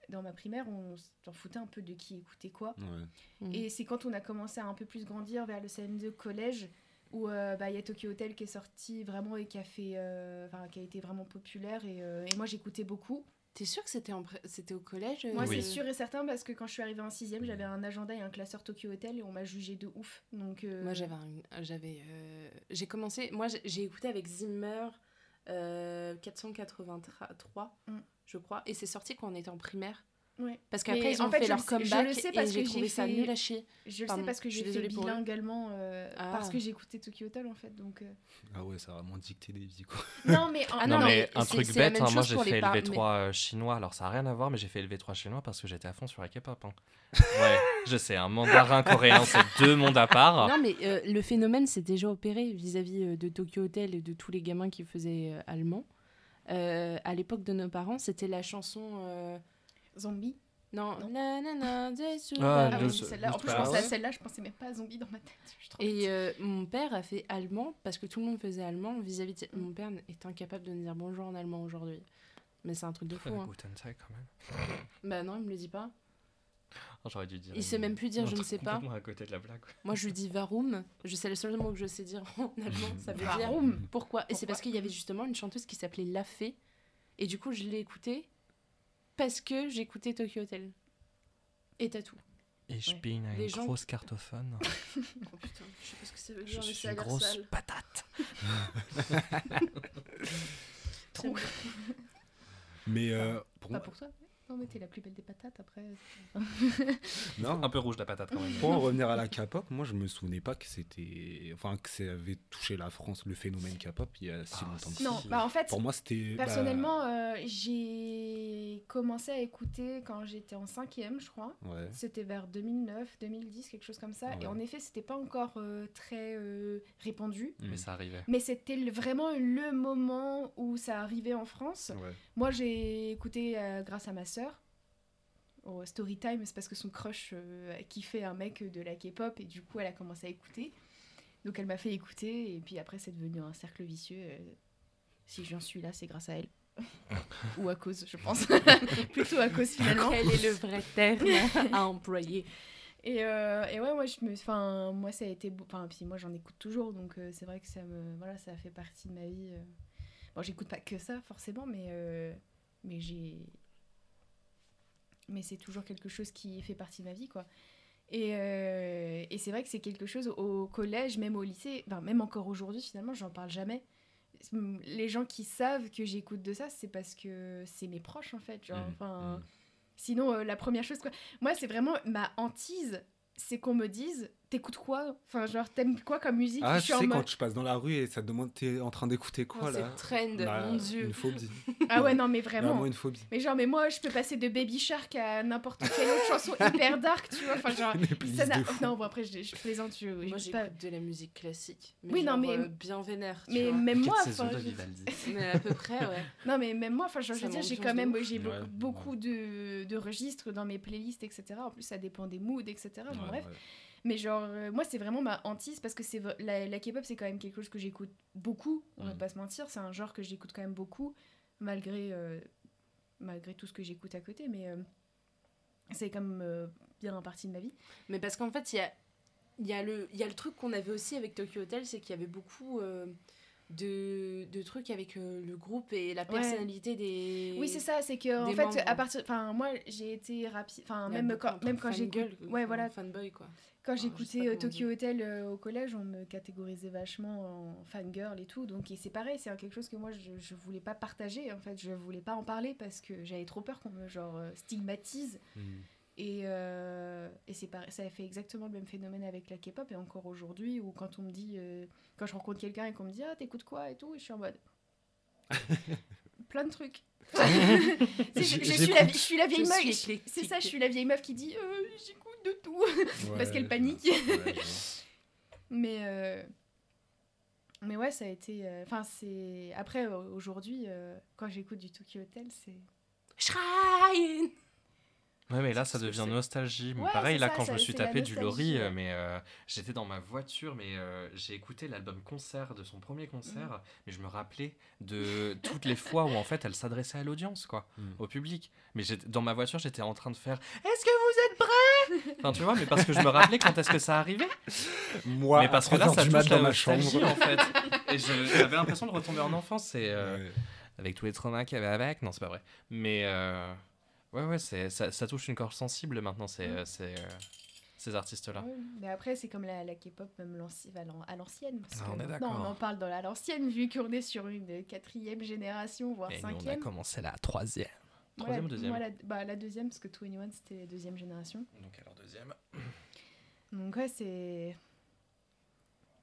dans ma primaire, on s'en foutait un peu de qui écoutait quoi. Ouais. Mm. Et c'est quand on a commencé à un peu plus grandir vers le CM2 collège où euh, bah, il y a Tokyo Hotel qui est sorti vraiment et qui a, fait, euh, enfin, qui a été vraiment populaire. Et, euh, et moi, j'écoutais beaucoup. T'es sûr que c'était en pré- c'était au collège euh, Moi, Oui. c'est sûr et certain parce que quand je suis arrivée en sixième, j'avais un agenda et un classeur Tokyo Hotel et on m'a jugé de ouf. Donc, euh, Moi, j'avais, un- j'avais, euh, j'ai commencé. Moi, j'ai- j'ai écouté avec Zimmer, euh, 483, Mm. je crois. Et c'est sorti quand on était en primaire. Ouais. Parce qu'après, ils en ont fait, fait, je leur le sais- je le comeback sais et parce j'ai que trouvé j'ai ça fait- nul à chier. Je le Pardon, sais parce que j'ai fait bilingue allemand euh, Ah. parce que j'écoutais Tokyo Hotel en fait. Donc, euh. Ah ouais, ça a vraiment dicté des vies, quoi. Non, mais en- Ah non, non, mais mais un truc bête, hein, moi j'ai fait par- LV3 euh, chinois, alors ça n'a rien à voir, mais j'ai fait LV3 chinois parce que j'étais à fond sur la K-pop. hein. Ouais, je sais, un mandarin coréen, c'est deux mondes à part. Non, mais euh, le phénomène s'est déjà opéré vis-à-vis de Tokyo Hotel et de tous les gamins qui faisaient allemand. À l'époque de nos parents, c'était la chanson. Zombie. Non, Non. Na, na, na, Ah, Ah oui, celle-là. En plus, je Ah pensais à celle-là, je pensais même pas à Zombie dans ma tête. Et euh, mon père a fait allemand parce que tout le monde faisait allemand vis-à-vis de... Mm. Mon père est incapable de me dire bonjour en allemand aujourd'hui. Mais c'est un truc de fou. Hein. Guten Tag, quand même? Bah non, il me le dit pas. Oh, J'aurais dû dire. Il sait même plus dire je ne sais pas. à côté de la blague. Moi, je lui dis varum. Je sais le seul mot que je sais dire en allemand. Ça veut dire Varum. pourquoi. Et c'est parce qu'il y avait justement une chanteuse qui s'appelait La Fée. Et du coup, je l'ai écoutée parce que j'écoutais Tokyo Hotel. Et t'as tout. Ich Ouais. bin gens- groß Kartoffel. Oh putain, je sais pas ce que ça veut Je dire, mais suis ça a une grosse sale. patate. Trop. Mais euh, pour Pas moi, pour toi. Non, mais t'es la plus belle des patates après. non, Un peu rouge la patate quand même. Pour en revenir à la K-pop, moi je me souvenais pas que c'était. Enfin, que ça avait touché la France, le phénomène K-pop, il y a si Ah, longtemps. que. Non, bah en fait, Pour moi, c'était. bah, personnellement, euh, j'ai commencé à écouter quand j'étais en cinquième, je crois. ouais. C'était vers 2009, 2010, quelque chose comme ça. Ouais. Et en effet, c'était pas encore euh, très euh, répandu. Mais ça arrivait. Mais c'était vraiment le moment où ça arrivait en France. Ouais. Moi, j'ai écouté euh, grâce à ma sœur. Au Storytime, c'est parce que son crush euh, kiffait un mec de la K-pop et du coup, elle a commencé à écouter. Donc, elle m'a fait écouter et puis après, c'est devenu un cercle vicieux. euh, si j'en suis là, c'est grâce à elle. Ou à cause, je pense. Plutôt à cause finalement. Quel est le vrai terme à employer Et, euh, et ouais, moi, je me, moi, ça a été, enfin, puis moi, j'en écoute toujours, donc euh, c'est vrai que ça me, voilà, ça fait partie de ma vie. euh. Bon, j'écoute pas que ça forcément, mais, mais j'ai, mais c'est toujours quelque chose qui fait partie de ma vie, quoi. Et, euh, et c'est vrai que c'est quelque chose au collège, même au lycée, enfin, même encore aujourd'hui, finalement, j'en parle jamais. Les gens qui savent que j'écoute de ça, c'est parce que c'est mes proches, en fait. Genre, enfin, Mhm. Sinon, euh, la première chose, quoi. Moi, c'est vraiment ma hantise, c'est qu'on me dise T'écoutes quoi? Enfin, genre, t'aimes quoi comme musique? Ah, Je tu suis en sais, mode- quand tu passes dans la rue et ça te demande t'es en train d'écouter quoi Oh, c'est là? trend, Bah, mon dieu. Une phobie. Ah ouais, non, mais vraiment. Vraiment une phobie. Mais genre, mais moi, je peux passer de Baby Shark à n'importe quelle autre chanson hyper dark, tu vois. Enfin, genre. Ça n'a- de fou. non, bon, après, je, je plaisante. Je, Moi, j'écoute pas- de la musique classique. Mais Oui, non, mais- euh, bien vénère. tu Mais vois. même moi, enfin. de je- Vivaldi Mais à peu près, ouais. Non, mais même moi, enfin, je veux dire, j'ai quand même j'ai beaucoup, de, de registres dans mes playlists, etc. En plus, ça dépend des moods, etc. Bref. Mais genre, euh, moi, c'est vraiment ma hantise parce que c'est la, la K-pop, c'est quand même quelque chose que j'écoute beaucoup. On va Mm. pas se mentir, c'est un genre que j'écoute quand même beaucoup, malgré, euh, malgré tout ce que j'écoute à côté. Mais euh, c'est comme euh, bien un partie de ma vie. Mais parce qu'en fait, il y a, il y, a le- il y a le truc qu'on avait aussi avec Tokyo Hotel, c'est qu'il y avait beaucoup euh, de, de trucs avec euh, le groupe et la personnalité des. Oui, c'est ça, c'est que en fait, membres. à partir, enfin, moi, j'ai été rapide, enfin, même quand, même quand quoi, ouais, voilà, Fanboy, quoi. quand j'écoutais euh, Tokyo Hotel euh, au collège, on me catégorisait vachement en fangirl et tout. Donc, et c'est pareil, c'est quelque chose que moi, je, je voulais pas partager. En fait, je voulais pas en parler parce que j'avais trop peur qu'on me genre stigmatise. Mm. Et, euh, et c'est pareil, ça a fait exactement le même phénomène avec la K-pop et encore aujourd'hui où quand on me dit, euh, quand je rencontre quelqu'un et qu'on me dit ah t'écoutes quoi et tout, et je suis en mode plein de trucs. Je, suis la, je suis la vieille meuf. suis C'est ça, je suis la vieille meuf qui dit euh, j'écoute de tout. Parce qu'elle panique. Ouais. Mais euh, mais ouais, ça a été. Enfin c'est après aujourd'hui quand j'écoute du Tokyo Hotel, c'est Shrine Ouais, mais là, ça devient nostalgie. Ouais, pareil, là, ça, quand je me suis tapé du Lori, euh, ouais. mais euh, j'étais dans ma voiture, mais euh, j'ai écouté l'album concert de son premier concert, Mm. mais je me rappelais de toutes les fois où en fait elle s'adressait à l'audience, quoi, Mm. au public. Mais dans ma voiture, j'étais en train de faire Est-ce que vous êtes prêts? Enfin, tu vois, mais parce que je me rappelais quand est-ce que ça arrivait. Moi, mais parce que là, 3 ça touche la dans ma nostalgie, chambre. en fait. Et j'avais l'impression de retomber en enfance. Et, euh, Ouais. avec tous les traumas qu'il y avait avec. Non, c'est pas vrai. Mais euh, ouais, ouais, c'est, ça, ça touche une corde sensible maintenant. C'est, Mm. euh, c'est, euh, ces artistes-là. Ouais, mais après, c'est comme la, la K-pop, même à l'an- à l'ancienne. parce Ah, que on est maintenant, on en parle dans la- l'ancienne, vu qu'on est sur une quatrième génération, voire Et nous, on a cinquième. commencé la troisième. Troisième ou deuxième moi, la, bah, la deuxième, parce que 21 c'était la deuxième génération. Donc alors deuxième. Donc, ouais, c'est.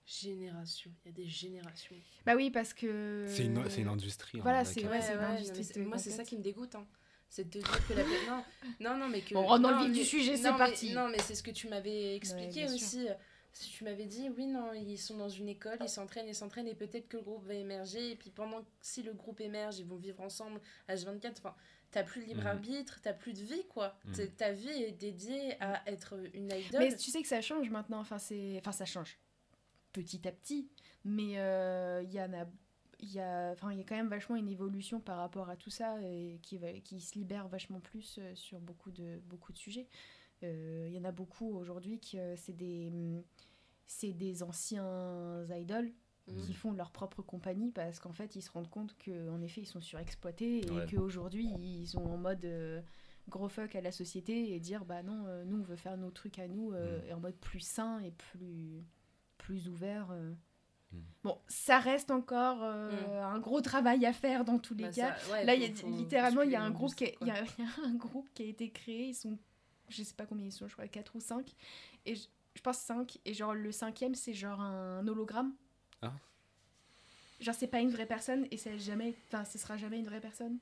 Génération. Il y a des générations. Bah oui, parce que. C'est une, c'est une industrie. hein, Voilà, c'est- ouais, de- moi, c'est ça qui me dégoûte. Hein. C'est de te dire que la non, non, non, mais que. On rentre dans le non, vif du sujet, c'est parti. Non, mais c'est ce que tu m'avais expliqué aussi. Si tu m'avais dit, oui, non, ils sont dans une école, ils s'entraînent, ils s'entraînent, et peut-être que le groupe va émerger, et puis pendant que si le groupe émerge, ils vont vivre ensemble H24. Enfin, t'as plus de libre Mhm. arbitre, t'as plus de vie, quoi. T'es- Ta vie est dédiée à être une idole. Mais tu sais que ça change maintenant. Enfin, c'est... enfin ça change petit à petit. Mais euh, il y en a. Il y, a, enfin, il y a quand même vachement une évolution par rapport à tout ça et qui, qui se libère vachement plus euh, sur beaucoup de, beaucoup de sujets. Euh, Il y en a beaucoup aujourd'hui qui c'est des, c'est des anciens idoles Mhm. qui font leur propre compagnie parce qu'en fait ils se rendent compte qu'en effet ils sont surexploités et Ouais. qu'aujourd'hui ils sont en mode euh, gros fuck à la société et dire bah non euh, nous on veut faire nos trucs à nous euh, Mm. et en mode plus sain et plus plus ouvert. Bon ça reste encore euh, un gros travail à faire dans tous les Bah, cas. ça- ouais, là il y a littéralement il y a un groupe qui il y a- il y a un groupe qui a été créé ils sont je sais pas combien ils sont je crois 4 ou 5 et je, je pense 5 et genre le cinquième c'est genre un hologramme. Ah. genre c'est pas une vraie personne et c'est jamais enfin ce sera jamais une vraie personne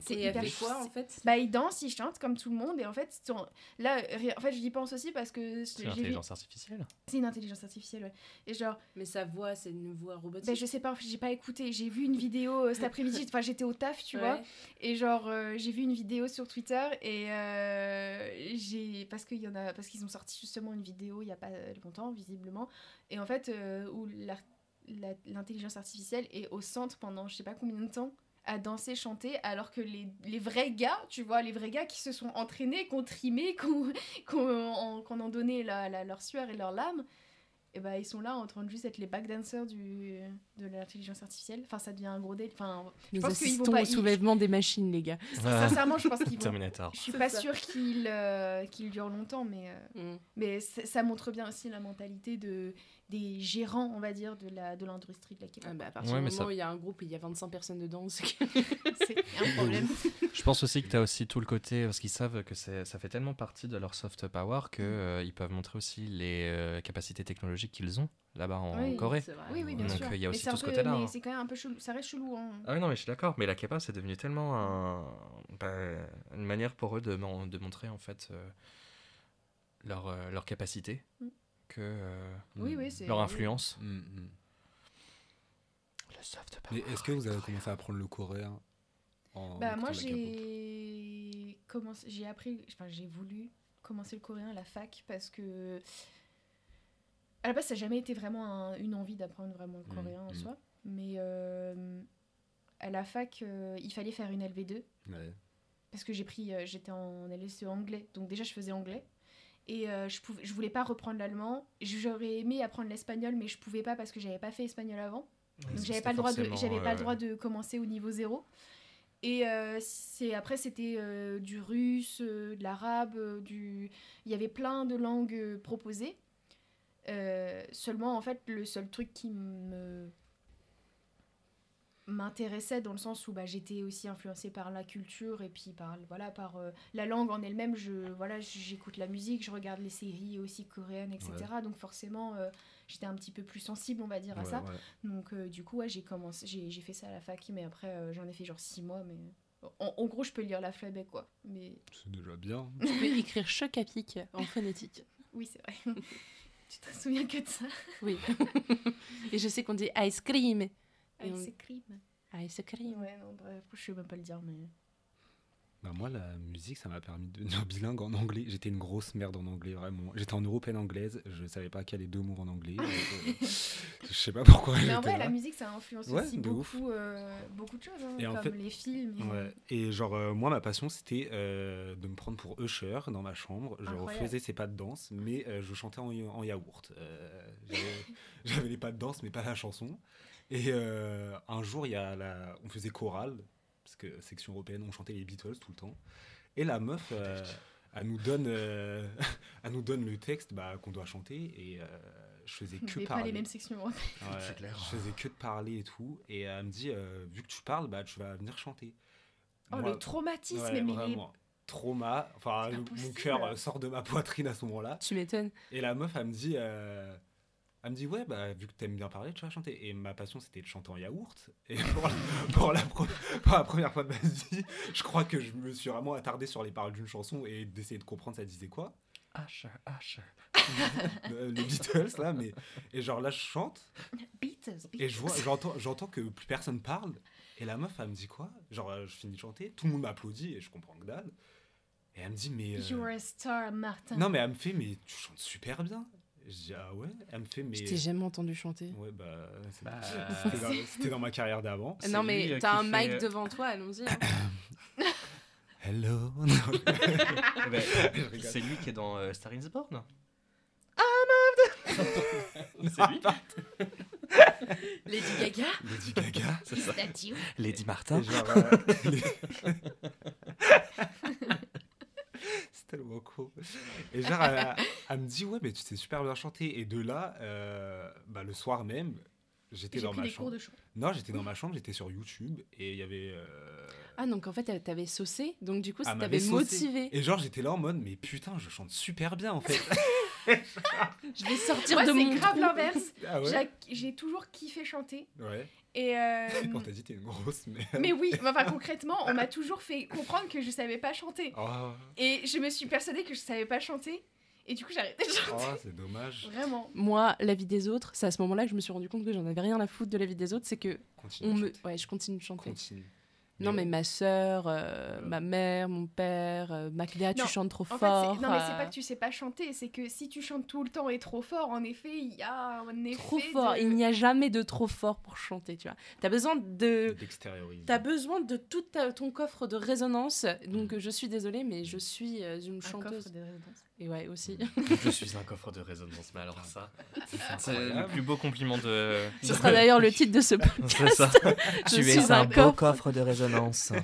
C'est hyper quoi en fait bah ils dansent ils chantent comme tout le monde et en fait là ri- en fait j'y pense aussi parce que C'est j'ai vu l'intelligence artificielle. c'est une intelligence artificielle ouais. et genre Mais sa voix, c'est une voix robotique. ben je sais pas en fait, j'ai pas écouté j'ai vu une vidéo euh, cet après-midi enfin j'étais au taf tu vois. Et genre, euh, j'ai vu une vidéo sur Twitter et euh, j'ai. Parce qu'il y en a. Parce qu'ils ont sorti justement une vidéo il y a pas longtemps, visiblement. Et en fait, euh, où l'intelligence artificielle est au centre pendant je sais pas combien de temps à danser, chanter, alors que les, les vrais gars, tu vois, les vrais gars qui se sont entraînés, qui ont trimé, qui ont, en- donné la, la- leur sueur et leur lame, et ben ils sont là en train de juste être les backdancers du, de l'intelligence artificielle. Enfin, ça devient un gros délire. Enfin, Nous pense qu'ils vont assistons pas- au soulèvement des machines, les gars. sincèrement, je pense qu'ils vont Terminator. je suis pas ça. sûre qu'il euh, qu'il dure longtemps, mais, euh, Mm. mais ça montre bien aussi la mentalité de, des gérants, on va dire, de la de l'industrie de la K-pop. Ah bah, à partir Ouais, du moment ça- où il y a un groupe et il y a 25 personnes dedans, c'est un problème. Je pense aussi que tu as aussi tout le côté, parce qu'ils savent que c'est- ça fait tellement partie de leur soft power qu'ils peuvent montrer aussi les euh, capacités technologiques qu'ils ont là-bas en Oui, Corée. C'est vrai. oui, oui, bien Donc, sûr. il y a aussi tout ce côté-là, Mais hein. c'est quand même un peu chelou. Ça reste chelou. Hein. Ah oui, non, mais je suis d'accord. Mais la K-pop, c'est devenu tellement un, bah, une manière pour eux de, mon- de montrer en fait euh, leur, euh, leur capacité Mm. Que euh, Oui, oui, c'est. leur influence. Mm, mm. Le soft Mais est-ce que vous avez commencé à apprendre le coréen en Bah, moi, j'ai commencé, j'ai appris, enfin, j'ai voulu commencer le coréen à la fac parce que à la base, ça n'a jamais été vraiment un- une envie d'apprendre vraiment le Mm, coréen en soi, mais euh, à la fac, euh, il fallait faire une LV2 Ouais. parce que j'ai pris, euh, j'étais en LSE anglais, donc déjà je faisais anglais. Et euh, je, pouvais, je voulais pas reprendre l'allemand. J'aurais aimé apprendre l'espagnol, mais je pouvais pas parce que j'avais pas fait espagnol avant. Donc j'avais pas le droit de j'avais pas le droit de commencer au niveau zéro. Et euh, c'est après c'était euh, du russe, euh, de l'arabe, euh, du il y avait plein de langues euh, proposées. Euh, seulement en fait le seul truc qui me m'intéressait dans le sens où bah, j'étais aussi influencée par la culture et puis par voilà par euh, la langue en elle-même je voilà j'écoute la musique je regarde les séries aussi coréennes etc donc forcément euh, j'étais un petit peu plus sensible on va dire à ça ouais. donc euh, du coup ouais, j'ai commencé j'ai j'ai fait ça à la fac mais après euh, j'en ai fait genre six mois mais en, en gros je peux lire l'alphabet quoi mais C'est déjà bien. Tu peux écrire choc à pic en phonétique. oui c'est vrai tu te souviens que de ça? Oui. Et je sais qu'on dit ice cream. C'est crime Ice cream. ouais non bref je sais même pas le dire mais Bah, moi, la musique, ça m'a permis de devenir bilingue en anglais. J'étais une grosse merde en anglais, vraiment. J'étais en européenne anglaise, je savais pas qu'il y a les deux mots en anglais. donc, euh, je sais pas pourquoi. mais en vrai là. la musique ça influence Ouais, aussi beaucoup euh, beaucoup de choses hein, Et en comme fait- les films et- Ouais. Et genre, euh, moi, ma passion, c'était euh, de me prendre pour Usher dans ma chambre. Je Incroyable. refaisais ses pas de danse, mais euh, je chantais en, en yaourt. Euh, j'avais- J'avais les pas de danse, mais pas la chanson. Et euh, un jour, il y a la... on faisait chorale, parce que section européenne, on chantait les Beatles tout le temps. Et la meuf, euh, elle nous donne, euh, elle nous donne le texte bah, qu'on doit chanter et euh, je faisais que Mais parler. pas les mêmes sections. hein. Ouais, C'est clair. Je faisais que de parler et tout. Et elle me dit, euh, vu que tu parles, bah, tu vas venir chanter. Oh, Moi, le traumatisme, ouais, mais les-. Trauma. Enfin, mon cœur sort de ma poitrine à ce moment-là. Tu m'étonnes. Et la meuf, elle me dit, euh, elle me dit, ouais, bah, vu que t'aimes bien parler, tu vas chanter. Et ma passion, c'était de chanter en yaourt. Et pour la, pour la pro- pour la première fois de ma vie, je crois que je me suis vraiment attardé sur les paroles d'une chanson et d'essayer de comprendre ça disait quoi? Usher, Usher. Euh, les Beatles, là, mais. Et genre là, je chante. Beatles, Et Beatles. je vois, j'entends, j'entends que plus personne parle. Et la meuf, elle me dit quoi? Genre, euh, je finis de chanter, tout le monde m'applaudit et je comprends que dalle. Et elle me dit, mais. euh, You're a star, Martin. Non, mais elle me fait, mais tu chantes super bien. Je dis, ah ouais Elle me fait, mais. Je t'ai jamais entendu chanter. Ouais, bah. c'est- Bah, C'était dans, c'était dans ma carrière d'avant. C'est non, lui, mais euh, t'as qui un fait- mic devant toi, allons-y. hein. Hello Eh ben, Je rigole. c'est lui qui est dans euh, Star is Born. Non, c'est lui. Lady Gaga Lady Gaga. C'est ça. Lady Martin. Et genre, euh, les- tellement cool. Et genre, elle, elle me dit, ouais, mais tu sais super bien chanter. Et de là, euh, bah, le soir même, j'étais dans ma chambre. Non, j'étais dans ma chambre, j'étais sur YouTube et il y avait. euh, Ah, donc en fait, elle t'avait saucé, donc du coup, ça t'avait motivé. Et genre, j'étais là en mode, mais putain, je chante super bien en fait. Je vais sortir Moi, de c'est mon grave trou. l'inverse. ah ouais J'ai- toujours kiffé chanter. Ouais. Et euh, dit, t'es une grosse, mais. mais oui, enfin concrètement, on m'a toujours fait comprendre que je savais pas chanter. Oh, Et je me suis persuadée que je savais pas chanter. Et du coup, j'ai arrêté de chanter. oh, c'est dommage. Vraiment. Moi, la vie des autres, c'est à ce moment-là que je me suis rendu compte que j'en avais rien à foutre de la vie des autres, c'est que Continue. on me... ouais, je continue de chanter. Continue. Non, mais ma sœur, euh, Euh. ma mère, mon père, euh, Macléa, tu chantes trop En fort. non, mais c'est euh, pas que tu sais pas chanter, c'est que si tu chantes tout le temps et trop fort, en effet, il y a un effet. trop fort. de- Il n'y a jamais de trop fort pour chanter, tu vois. T'as besoin de... D'extérioriser. T'as besoin de tout ta- ton coffre de résonance. Donc, euh, je suis désolée, mais je suis une un chanteuse. coffre de résonance. Et ouais, aussi. Je suis un coffre de résonance. Mais alors ça, c'est le plus beau compliment de. Ce sera d'ailleurs le titre de ce ça. Je tu suis es un un beau coffre. de résonance.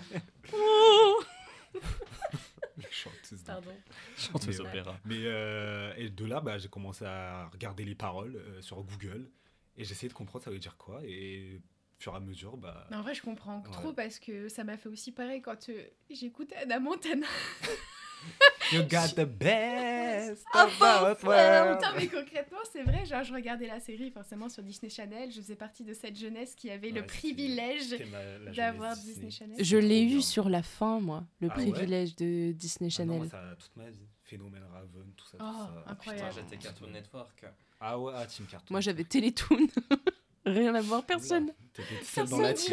Chanteuse Pardon. Chanteuse Mais ouais. opéra. Mais euh, et de là, bah, j'ai commencé à regarder les paroles euh, sur Google et j'essayais de comprendre ça veut dire quoi. Et fur et à mesure, bah. Mais en vrai, je comprends Ouais. trop parce que ça m'a fait aussi pareil quand euh, j'écoutais Anna Montana. You got the best Ah, of both Putain, worlds. mais concrètement, c'est vrai. Genre, je regardais la série forcément sur Disney Channel. Je faisais partie de cette jeunesse qui avait le privilège d'avoir Disney Channel. Je l'ai bien. eu sur la fin, moi, le Ah ouais privilège de Disney Ah non, Channel. moi, ça, toute ma vie. Phénomène Raven, tout ça. tout Oh, ça. incroyable. Putain, j'étais Cartoon Network. Ah ouais, ah, Team Cartoon. Moi, j'avais Télétoon. Rien à voir, personne. Seule dans Personne la team.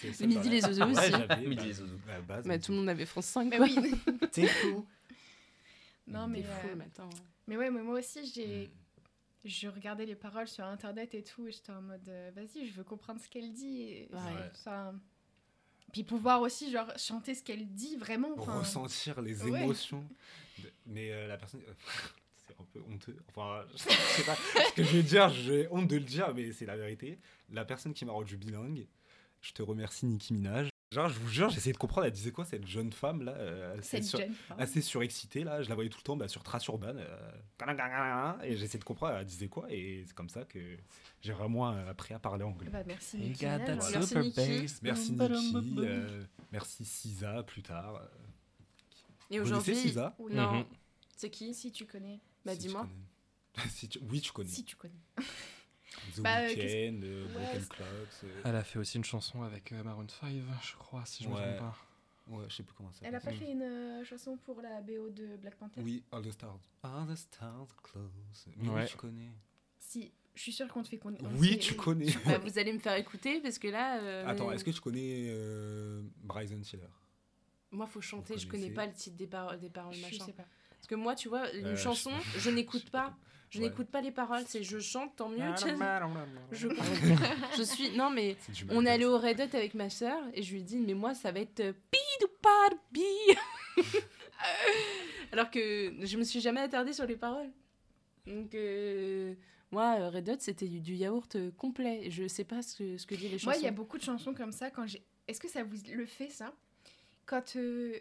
T'étais seule Midi les Ouais, aussi. j'avais, Midi bah, les zouzous. à la base, Bah, mais tout le monde avait France 5, Mais quoi. oui. T'es fou. non, T'es mais, fou euh, le matin. mais ouais, mais moi aussi, j'ai. Hmm. Je regardais les paroles sur internet et tout, et j'étais en mode euh, vas-y, je veux comprendre ce qu'elle dit. Et Ouais. c'est- ça... Puis pouvoir aussi, genre, chanter ce qu'elle dit vraiment. ressentir les ouais. émotions. de- Mais euh, la personne. un peu honteux. Enfin, je sais pas ce que je vais dire, j'ai honte de le dire, mais c'est la vérité. La personne qui m'a rendu bilingue, je te remercie, Nicki Minaj. Genre, je vous jure, j'essayais de comprendre, elle disait quoi cette jeune femme là euh, assez, Cette sur- jeune femme. assez surexcitée là. Je la voyais tout le temps bah, sur Trace Urbaine. euh, et j'essayais de comprendre, elle disait quoi. Et c'est comme ça que j'ai vraiment appris à parler anglais. Bah, merci, You Nicki. Merci, super Nicki. bass. Merci Nicki, euh, merci Sisa plus tard. euh. Et aujourd'hui. Sisa? Non. Mhm. C'est qui? Si tu connais. Bah, Si dis-moi. Si tu- Oui, tu connais. Si tu connais. The Bah, euh, Weeknd, euh, Ouais, Broken Clocks. euh, Elle a fait aussi une chanson avec euh, Maroon 5, je crois, si je me Ouais. trompe pas. Ouais, je sais plus comment ça Elle a pas fait une euh, chanson pour la BO de Black Panther? Oui, All the Stars. All the Stars close. Mais Ouais. oui, tu connais. Si, je suis sûre qu'on te fait connaître. Oui, tu connais. Bah, Vous allez me faire écouter parce que là. euh, Attends, est-ce que tu connais euh, Bryson Tiller? Moi, faut chanter, je connais pas le titre des, par- des paroles, Je machin. sais pas. Parce que moi, tu vois, une Euh, chanson, je n'écoute pas. Je Ouais. n'écoute pas les paroles, c'est je chante, tant mieux. Je, je suis. Non, mais on est allé au Red Hot avec ma sœur et je lui ai dit, mais moi, ça va être euh, Pi ou pas de pi. Alors que je me suis jamais attardée sur les paroles. Donc, euh, moi, euh, Red Hot, c'était du, yaourt euh, complet. Je sais pas ce que, ce que disent les chansons. Moi, il y a beaucoup de chansons comme ça. Quand j'ai, est-ce que ça vous le fait ça? Quand euh,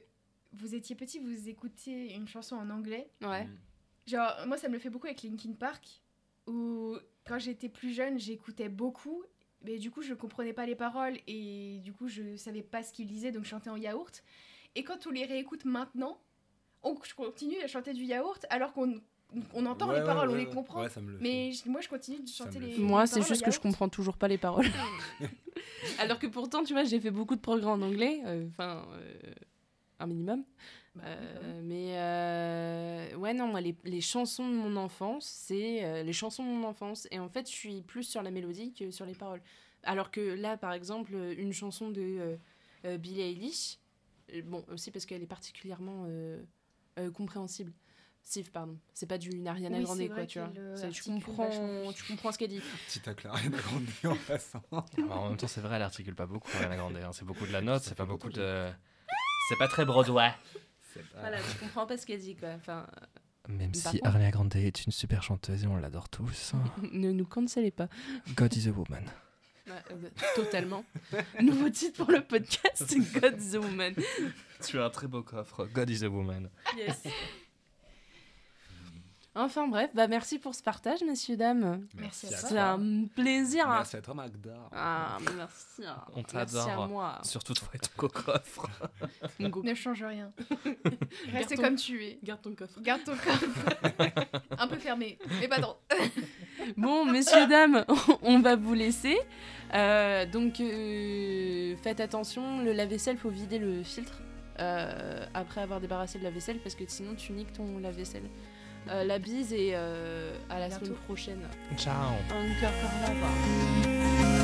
vous étiez petit, vous écoutiez une chanson en anglais. Ouais. Genre, moi, ça me le fait beaucoup avec Linkin Park, où quand j'étais plus jeune, j'écoutais beaucoup, mais du coup, je comprenais pas les paroles et du coup, je savais pas ce qu'ils disaient, donc je chantais en yaourt. Et quand on les réécoute maintenant, on, je continue à chanter du yaourt alors qu'on on entend Ouais, les ouais, paroles, on les comprend. Ouais, ça me le Mais je- moi, je continue de chanter le les. Moi, c'est juste que je comprends toujours pas les paroles. Alors que pourtant, tu vois, j'ai fait beaucoup de progrès en anglais, euh, enfin, euh, un minimum. Bah, Euh, mais euh, ouais, non, moi, les, les chansons de mon enfance, c'est euh, les chansons de mon enfance. Et en fait, je suis plus sur la mélodie que sur les paroles. Alors que là, par exemple, une chanson de euh, euh, Billie Eilish, bon, aussi parce qu'elle est particulièrement euh, euh, compréhensible. Steve, pardon. C'est pas du Ariana Oui, Grande, quoi, tu vois. Tu comprends, tu comprends ce qu'elle dit. Petit tacle à Ariana Grande en passant. Alors, en même temps, c'est vrai, elle articule pas beaucoup, Ariana Grande. hein. C'est beaucoup de la note, c'est pas beaucoup beaucoup de. C'est pas très Broadway. Pas- Voilà, tu comprends pas ce qu'elle dit, quoi. Enfin, Même si contre- Ariana Grande est une super chanteuse et on l'adore tous, ne nous cancellez pas. God is a woman. Ouais, euh, totalement. Nouveau titre pour le podcast, God's the Woman. Tu as un très beau coffre, God is a woman. Yes. Enfin bref, bah merci pour ce partage, messieurs, dames. Merci à C'est toi. un plaisir. Merci à toi, Magda. Ah, merci. hein. On Merci à t'adore. moi. Surtout toi et ton coffre. Ne change rien. Reste ton- comme tu es. Garde ton coffre. Garde ton corps. Un peu fermé, mais pas trop. Bon, messieurs, dames, on va vous laisser. Euh, donc, euh, faites attention, le lave-vaisselle, faut vider le filtre euh, après avoir débarrassé le lave-vaisselle parce que sinon tu niques ton lave-vaisselle. Euh, la bise et euh, à la Bientôt. semaine prochaine. Ciao. Un cœur, cœur, lava.